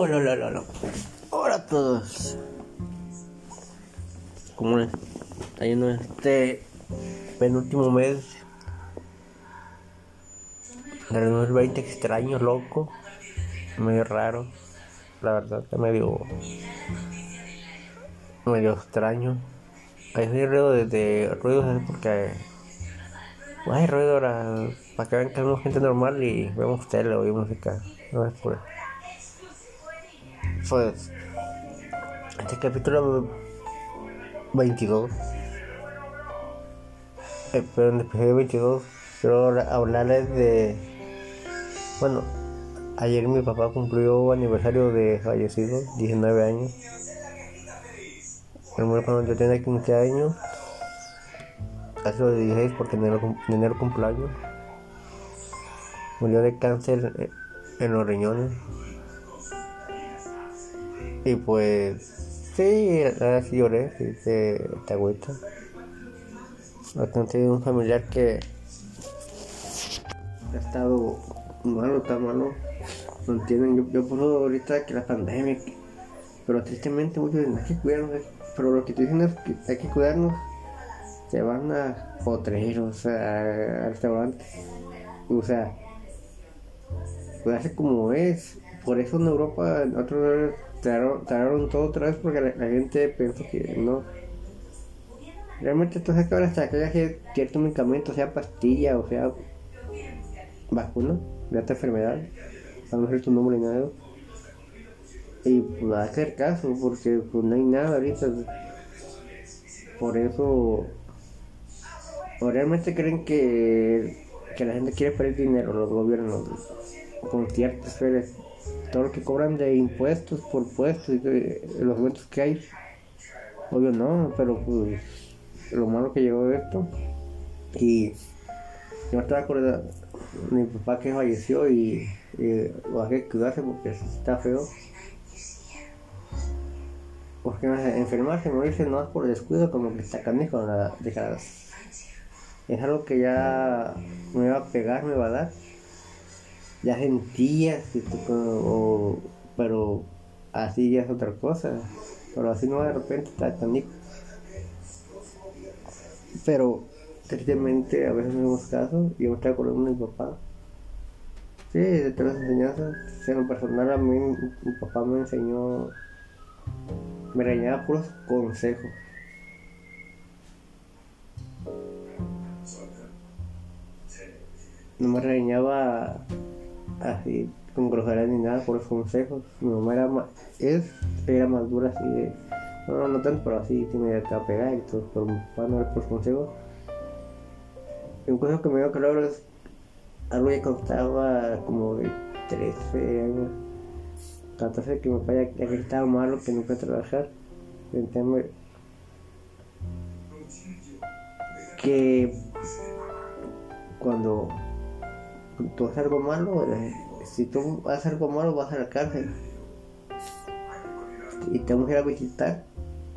Hola, hola, hola, hola. A todos. ¿Cómo les está yendo este penúltimo mes del 2020 extraño, loco? Medio raro. La verdad, está medio. medio extraño. Hay ruido desde ruidos porque hay ruido ahora para que vean que somos gente normal y vemos tele o música. No es por Pues este capítulo 22 eh, pero en el episodio 22 quiero hablarles de bueno ayer mi papá cumplió aniversario de fallecido 19 años. El cuando yo tenía 15 años. Casi de 16 porque en en enero cumpleaños. Murió de cáncer eh, en los riñones y pues sí, ahora sí lloré, sí, te, te agüita. Bastante un familiar que ha estado malo, está malo. No entienden, yo, yo por ahorita que la pandemia, pero tristemente muchos dicen hay que cuidarnos, pero lo que te dicen es que hay que cuidarnos, se van a potreros, a restaurantes, o sea, cuidarse como es. Por eso en Europa, en otros tararon todo otra vez porque la, gente pensó que no. Realmente tú sabes que ahora hasta que haya cierto medicamento, sea pastilla o sea vacuna de esta enfermedad, a no ser tu nombre ni nada. Y pues a hacer caso porque pues no hay nada ahorita. Por eso, o realmente creen que, que la gente quiere perder dinero, los gobiernos, con ciertas esferas todo lo que cobran de impuestos por puestos y de, los eventos que hay. Obvio no, pero pues lo malo que llegó esto. Y yo estaba acordando mi papá que falleció y, lo hay que cuidarse porque está feo. Porque enfermarse, morirse no es por descuido, como que está canijo, nada, Es algo que ya me va a pegar, me va a dar ya sentías tú, pero así ya es otra cosa, pero así no de repente está tan Pero tristemente a veces no hacemos caso, y yo me estoy acordando de mi papá. Sí, de todas las enseñanzas, en lo personal a mí mi papá me enseñó, me reñaba puros consejos. No me reñaba así con grosería ni nada por los consejos. Mi mamá era más, es, era más dura así de, no, tanto, pero así sí me iba a pegar y todo, pero mi papá no era por consejos. Y un consejo que me dio claro es algo que costaba como de 13 años, 14 que mi papá ya, que estaba malo, que no fue a trabajar. Entonces, que cuando tú haces algo malo, eh, si tú haces algo malo vas a la cárcel. Y te vamos a ir a visitar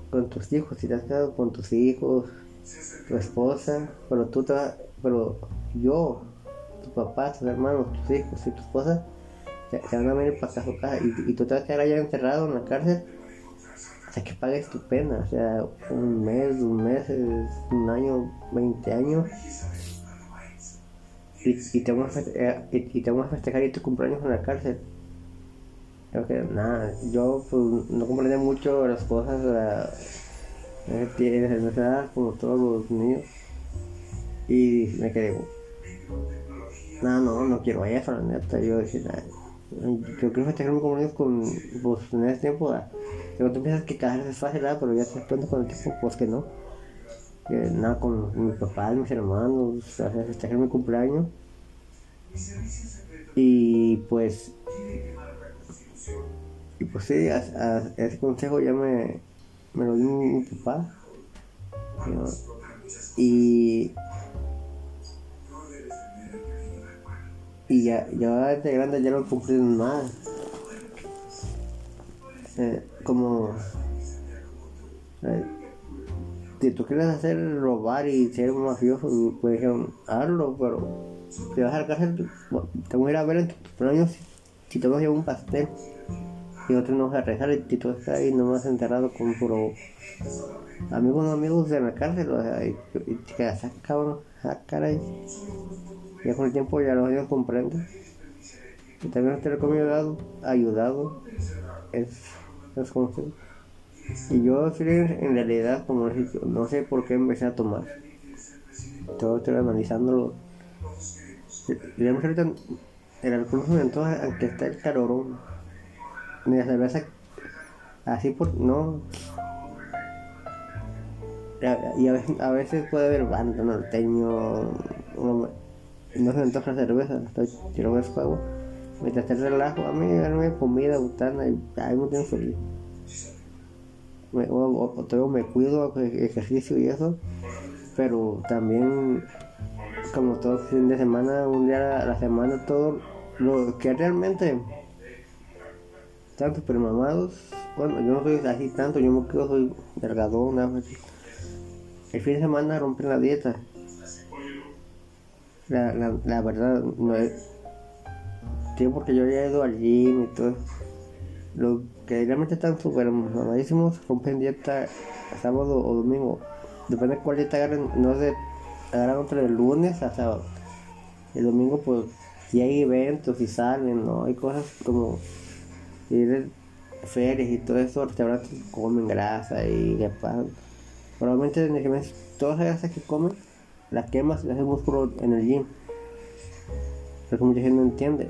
con tus hijos, si te has quedado con tus hijos, tu esposa, pero tú te vas, pero yo, tu papá, tus hermanos, tus hijos y tu esposa te, van a venir para casa, y, y, tú te vas a quedar allá encerrado en la cárcel hasta que pagues tu pena, o sea, un mes, un mes, un año, 20 años y, te vamos a festejar, eh, y, te vamos a festejar y tu cumpleaños en la cárcel. Creo que nada, yo pues, no comprendí mucho las cosas, la, tienes edad como todos los niños. Y me quedé, no, no, no quiero eso, la neta. Yo decía, yo quiero festejar mi cumpleaños con, pues en ese tiempo, cuando tú piensas que cada vez es fácil, pero ya te das cuenta con el tiempo, pues que no nada con mi papá, mis hermanos, festejar mi cumpleaños. Y pues, y pues sí, ese consejo ya me, me lo dio mi, papá. Y, y ya, ya de grande ya no cumplí nada. Eh, como eh, si tú quieres hacer robar y ser un mafioso, pues hazlo, pero si vas a la cárcel, te voy a ir a ver en tus años si te vas a llevar un pastel. y otros no vas a rezar y tú estás ahí nomás enterrado con puro amigos no amigos de la cárcel o sea, y, te quedas ah, cabrón ah caray ya con el tiempo ya los años comprenden y también te recomiendo ayudado es, es como y yo en realidad como no sé por qué empecé a tomar. Todo estoy analizándolo. Ahorita el alcohol me entonces aunque está el calorón. Ni la cerveza así por no. Y a veces, puede haber banda norteño uno, no se me antoja cerveza estoy quiero ver agua mientras te relajo a mí darme comida botana y ahí me tengo feliz me, o, o, me cuido ejercicio y eso pero también como todo fin de semana un día a la semana todo lo que realmente están super mamados bueno yo no soy así tanto yo me quedo soy delgadón el fin de semana rompen la dieta. La, la, la verdad no es tío porque yo ya he ido al gym y todo lo que realmente están súper mamadísimos rompen dieta sábado o domingo. Depende de cuál dieta agarren no de agarran entre el lunes a sábado. El domingo pues si hay eventos y salen no hay cosas como ir ferias y todo eso restaurantes comen grasa y le pasan probablemente en el todas las grasas que comen las quemas y las haces músculo en el gym. Pero mucha gente no entiende.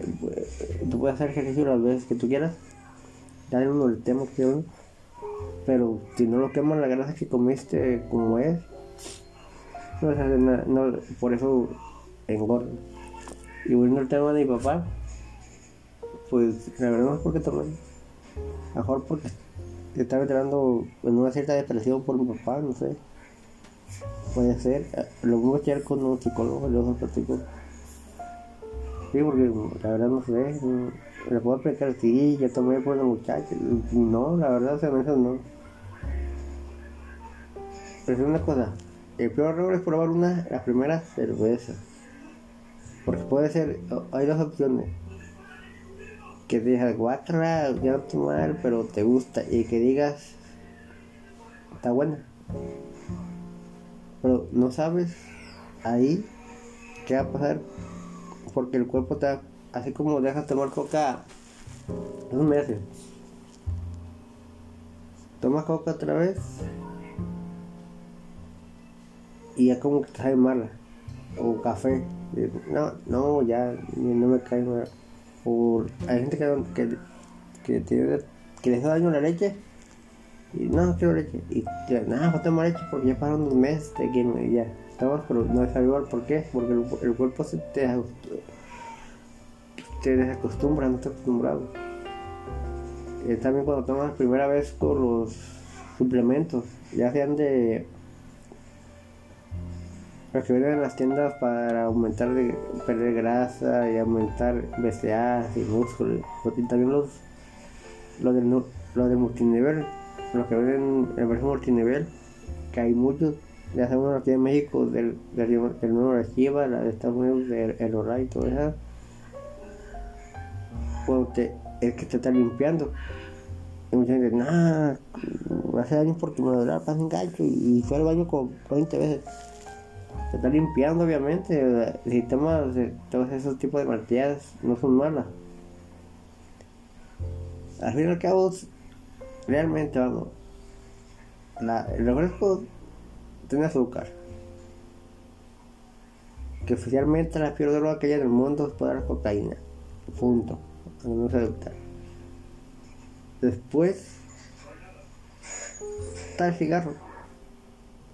Tú puedes hacer ejercicio las veces que tú quieras uno el tema que pero si no lo quemas la grasa que comiste como es no no, por eso engorda. Y volviendo al tema de mi papá pues la verdad no es porque tomé. Mejor porque estaba entrando en una cierta depresión por mi papá no sé. Puede ser lo voy a echar con un psicólogo luego platico sí porque la verdad no sé le puedo explicar sí yo tomé por la muchacha no la verdad me no. Pero es una cosa el peor error es probar una la primera cerveza. Porque puede ser hay dos opciones. Que digas guatra ya no tomar pero te gusta y que digas está buena pero no sabes ahí qué va a pasar porque el cuerpo te así como dejas tomar coca dos meses. Tomas coca otra vez y ya como que te sabe mala. O café. No no ya no me cae mal o hay gente que que, que, tiene, que les da daño la leche y no quiero leche. Y nada voy a tomar leche porque ya pasaron dos meses de que ya estamos pero no igual. ¿por qué? porque el, cuerpo se te te desacostumbra, no estás acostumbrado. Eh, también cuando tomas primera vez con los suplementos, ya sean de los que venden en las tiendas para aumentar, de, perder grasa y aumentar BCA y músculo, y también los, los, del, los del multinivel, los que venden en versión multinivel, que hay muchos, ya uno aquí en México, del, del, del nuevo Chiva, la de Estados Unidos, del El y todo eso cuando te, el que te está limpiando. Y mucha gente, nah, me hace daño porque me duele el gancho y, fue al baño con 20 veces. Se está limpiando, obviamente. El sistema todos esos tipos de martillas no son malas. Al fin y al cabo, realmente, vamos, la, el refresco tiene azúcar. Que oficialmente la peor droga que hay en el mundo es poder cocaína. Punto no se adoptar. Después está el cigarro.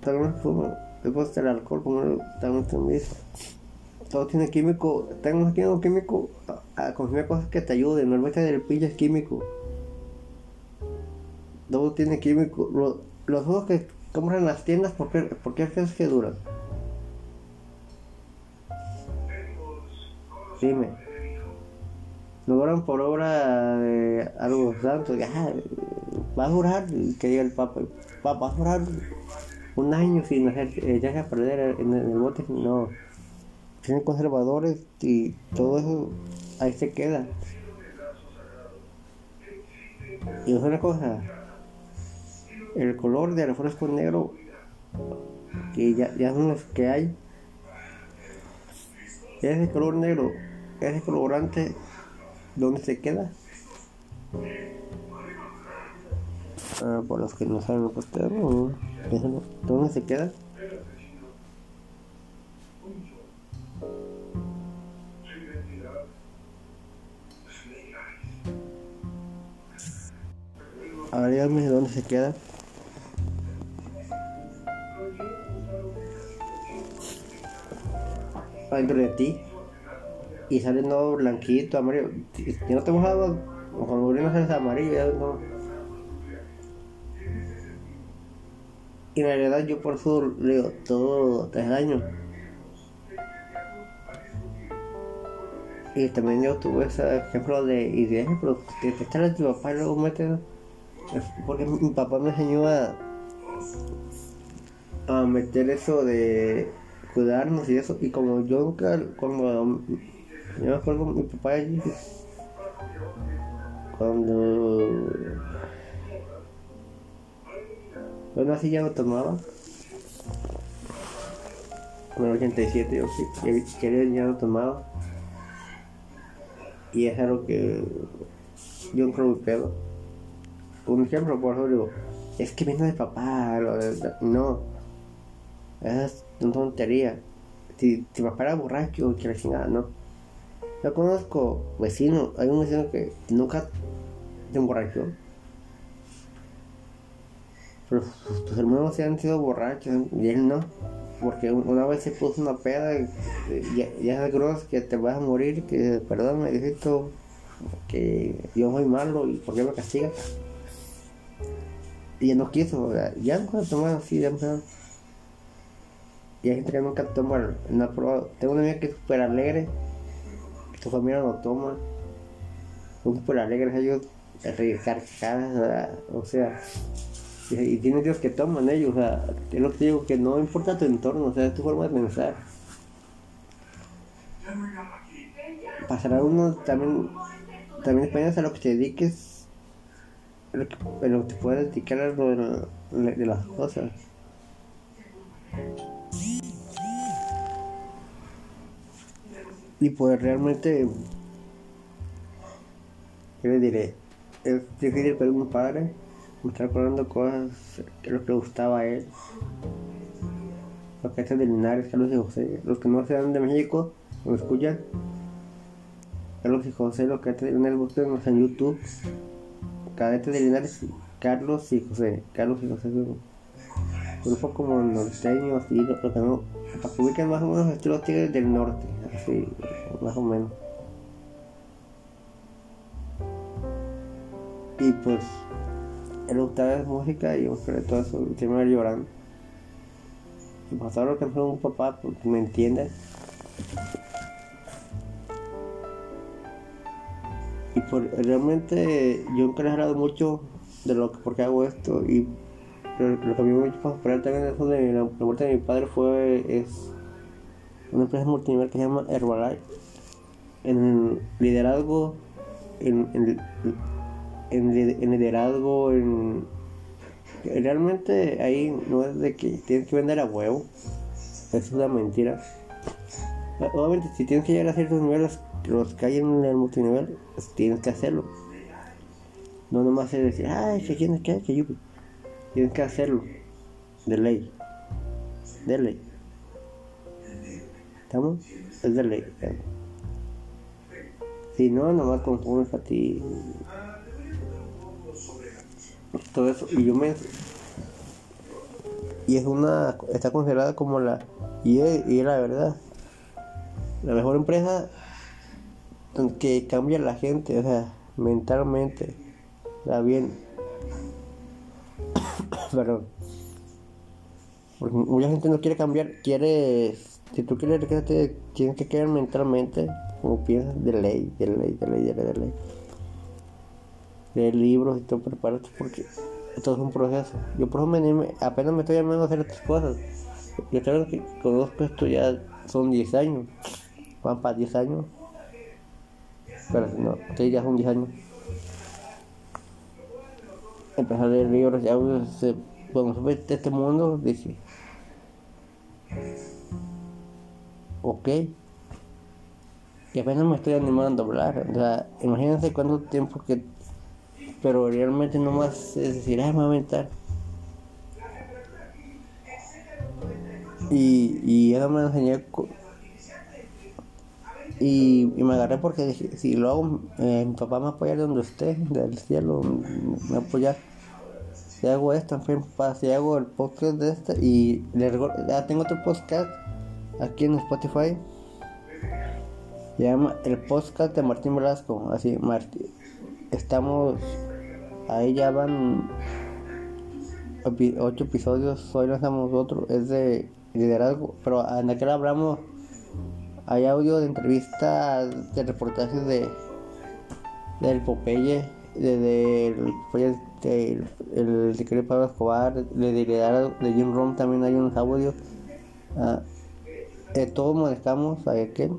También fumo. Después está el alcohol, como también mismo. Todo tiene químico. Tengo un químico a, consumir cosas que te ayuden. No el del pillo es químico. Todo tiene químico. Los, los juegos que compran en las tiendas, ¿por qué, por que duran? Dime logran por obra de algo santo, ya, va a durar, que diga el Papa, va, va a durar un año sin hacer, echarse a perder en, el bote, no, tienen conservadores y todo eso ahí se queda. Y es una cosa, el color de refresco negro, que ya, ya son los que hay, ese color negro, ese colorante, ¿dónde se queda? Ah, por los que no saben pues, ¿dónde se queda? A ver, dígame dónde se queda. Adentro de ti. Y sale todo blanquito, amarillo. Si no te mojaba, o cuando no sale amarillo, ya no. Y en realidad yo por eso leo todo tres años. Y también yo tuve ese ejemplo de ideas, pero te, te a tu papá y luego metes porque mi papá me enseñó a, a meter eso de cuidarnos y eso. Y como yo nunca, cuando yo me acuerdo mi papá allí, cuando yo nací ya no tomaba. En el 87 yo quería ya no tomaba. Y es algo que yo creo mi pedo un ejemplo, por ejemplo, es que viene de papá, no, es una tontería. Si, si papá era borracho, que la chingada, no. Yo conozco vecinos, hay un vecino que nunca se emborrachó. Pero sus, hermanos se han sido borrachos y él no. Porque una vez se puso una peda, y, ya, es que te vas a morir, que perdón, me dijiste que yo soy malo y por qué me castigas y ya no quiso, ya no tomar así, ya no Y hay gente que nunca toma, no ha probado. Tengo una amiga que es súper alegre, que su familia no toma. Son súper alegres ellos, carcajadas, o sea, y, y tienen Dios que toman ellos, o sea, es lo que digo, que no importa tu entorno, o sea, tu forma de pensar. Pasará uno también, también depende a lo que te dediques pero te puedes dedicar a lo de, las cosas. Y pues realmente, ¿qué le diré? Es difícil para un padre estar recordando cosas que lo que gustaba a él. Los que de Linares, Carlos y José. Los que no sean de México, lo escuchan. Carlos y José, los que hacen de Linares, buscan en YouTube cadete de Linares, Carlos y José. Carlos y José grupo como norteño, así, lo, que no, ubiquen más o menos estilos tigres del norte, así, más o menos. Y pues, él gustaba la música y sobre todo eso, siempre llorando. Y pues ahora que fue un papá, pues, me entiende. y por, realmente yo he hablado mucho de lo que, por qué hago esto y lo, que a mí me hizo también eso de la, muerte de mi padre fue es una empresa multinivel que se llama Herbalife en liderazgo en, en, en, liderazgo en realmente ahí no es de que tienes que vender a huevo es una mentira obviamente si tienes que llegar a ciertos niveles los que hay en el multinivel tienes que hacerlo. No nomás es decir, ay, que tienes que, que yo. Tienes que hacerlo. De ley. De ley. ¿Estamos? Es de ley. Si no, nomás confundes a ti. Todo eso. Y yo me. Y es una. Está considerada como la. Y es, y es la verdad. La mejor empresa que cambia la gente, o sea, mentalmente, está bien. Perdón. Porque mucha gente no quiere cambiar, quiere, si tú quieres que tienes que quedar mentalmente, como piensas, de ley, de ley, de ley, de ley, de ley. De libros y todo, prepárate porque esto es un proceso. Yo por ejemplo apenas me estoy llamando a hacer estas cosas. Yo creo que conozco esto ya son 10 años. Van para 10 años. Pero no, te ya son 10 años. Empecé a leer libros y audios. Cuando supe de este mundo, dije, ok, y apenas me estoy animando a hablar. O sea, imagínense cuánto tiempo que. Pero realmente no más es decir, ay, me voy a aventar. Y, y eso me enseñé. Y, y, me agarré porque dije, si lo hago, eh, mi papá me apoya donde esté, del cielo, me apoya. Si hago esto, en fin, papá, si hago el podcast de este y le, tengo otro podcast aquí en Spotify se llama el podcast de Martín Velasco. Así, Martín. Estamos. Ahí ya van ocho episodios. Hoy lanzamos otro. Es de liderazgo. Pero en aquel hablamos. Hay audio de entrevistas, de reportajes de del Popeye, de, del de, el de Pablo Escobar, de, liderazgo, de Jim Rom también hay unos audios. Ah, de todos molestamos a aquel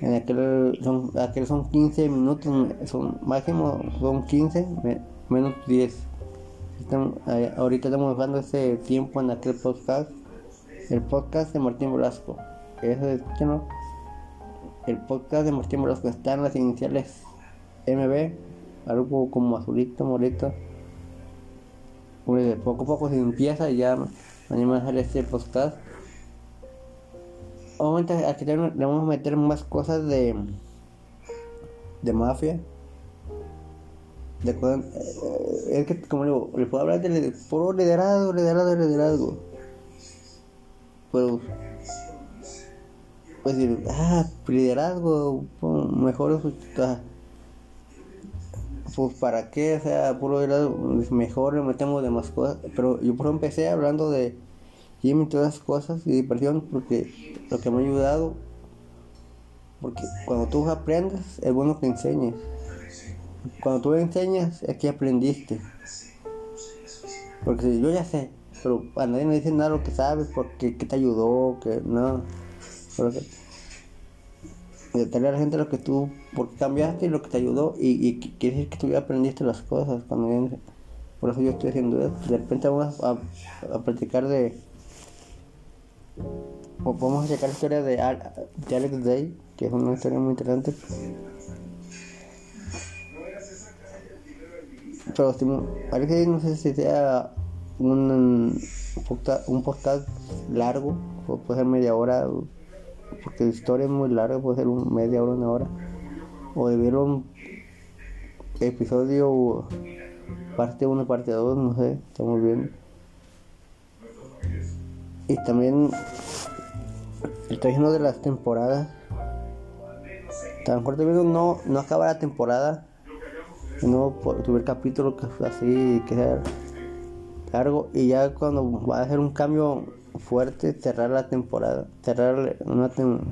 en aquel son, aquel son 15 minutos, son máximo son 15 menos 10. ahorita estamos usando ese tiempo en aquel podcast, el podcast de Martín Velasco. Eso es, ¿no? El podcast de Martín Velasco está en las iniciales MB, algo como azulito, morito. poco a poco se empieza y ya mañana a hacer este podcast Obviamente aquí le vamos a meter más cosas de de mafia. De, eh, es que como le, le puedo hablar de puro liderazgo, liderazgo, liderazgo. Pero pues decir, ah, liderazgo, mejor ah, pues para qué, o sea, puro liderazgo, mejor le metemos de más cosas. Pero yo por empecé hablando de y todas las cosas y diversión porque lo que me ha ayudado porque cuando tú aprendes es bueno que enseñes. Cuando tú enseñas es que aprendiste. Porque yo ya sé pero a nadie me dice nada lo que sabes porque qué te ayudó que no porque detallar a la gente lo que tú porque cambiaste y lo que te ayudó y, y quiere decir que tú ya aprendiste las cosas cuando por eso yo estoy haciendo eso de repente vamos a, a platicar de o vamos a checar la historia de, Alex Day, que es una historia muy interesante. Pero Alex Day no sé si sea un, un podcast largo, o puede ser media hora, porque la historia es muy larga, puede ser un media hora, una hora. O de un episodio parte 1, parte 2, no sé, estamos viendo. Y también estoy viendo de las temporadas. Tan corto no, no acaba la temporada. No tuve el capítulo que fue así, que sea largo. Y ya cuando va a hacer un cambio fuerte, cerrar la temporada. Cerrar una temporada.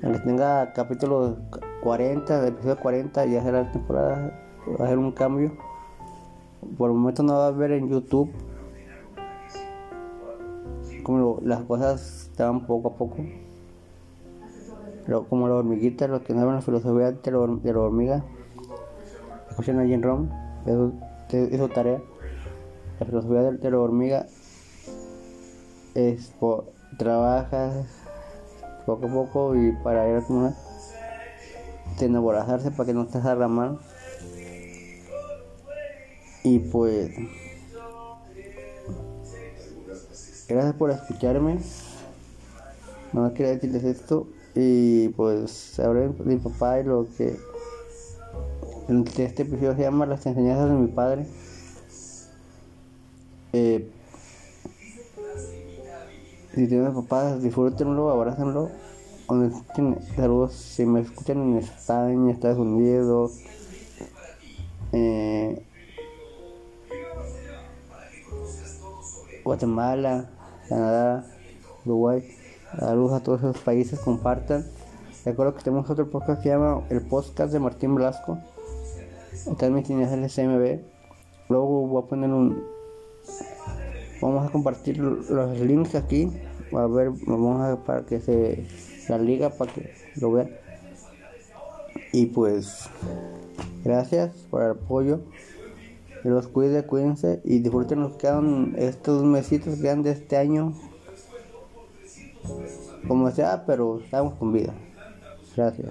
que tenga capítulo 40, episodio 40, ya será la temporada. Va a hacer un cambio. Por el momento no va a ver en YouTube como las cosas estaban poco a poco. Pero como la hormiguita, los que no saben la filosofía de la, de la hormiga, escuchan a Jim Rom, eso, tarea. La filosofía de, la hormiga es trabajas poco a poco y para ir a de enamorazarse para que no te la mano y pues Gracias por escucharme. No quería decirles esto. Y pues ahora mi papá y lo que este episodio se llama Las enseñanzas de mi padre. Eh, si tienen papás, disfrútenlo, abrácenlo. Saludos si me escuchan en España, Estados Unidos, eh, Guatemala, Canadá, Uruguay. Saludos a todos esos países, compartan. Recuerdo que tenemos otro podcast que se llama El Podcast de Martín Blasco. También tiene el SMB. Luego voy a poner un. Vamos a compartir los links aquí. A ver, vamos a para que se la liga para que lo vean. Y pues, gracias por el apoyo. Los cuide, cuídense y disfruten los que quedan estos mesitos que quedan de este año. Como sea, pero estamos con vida. Gracias.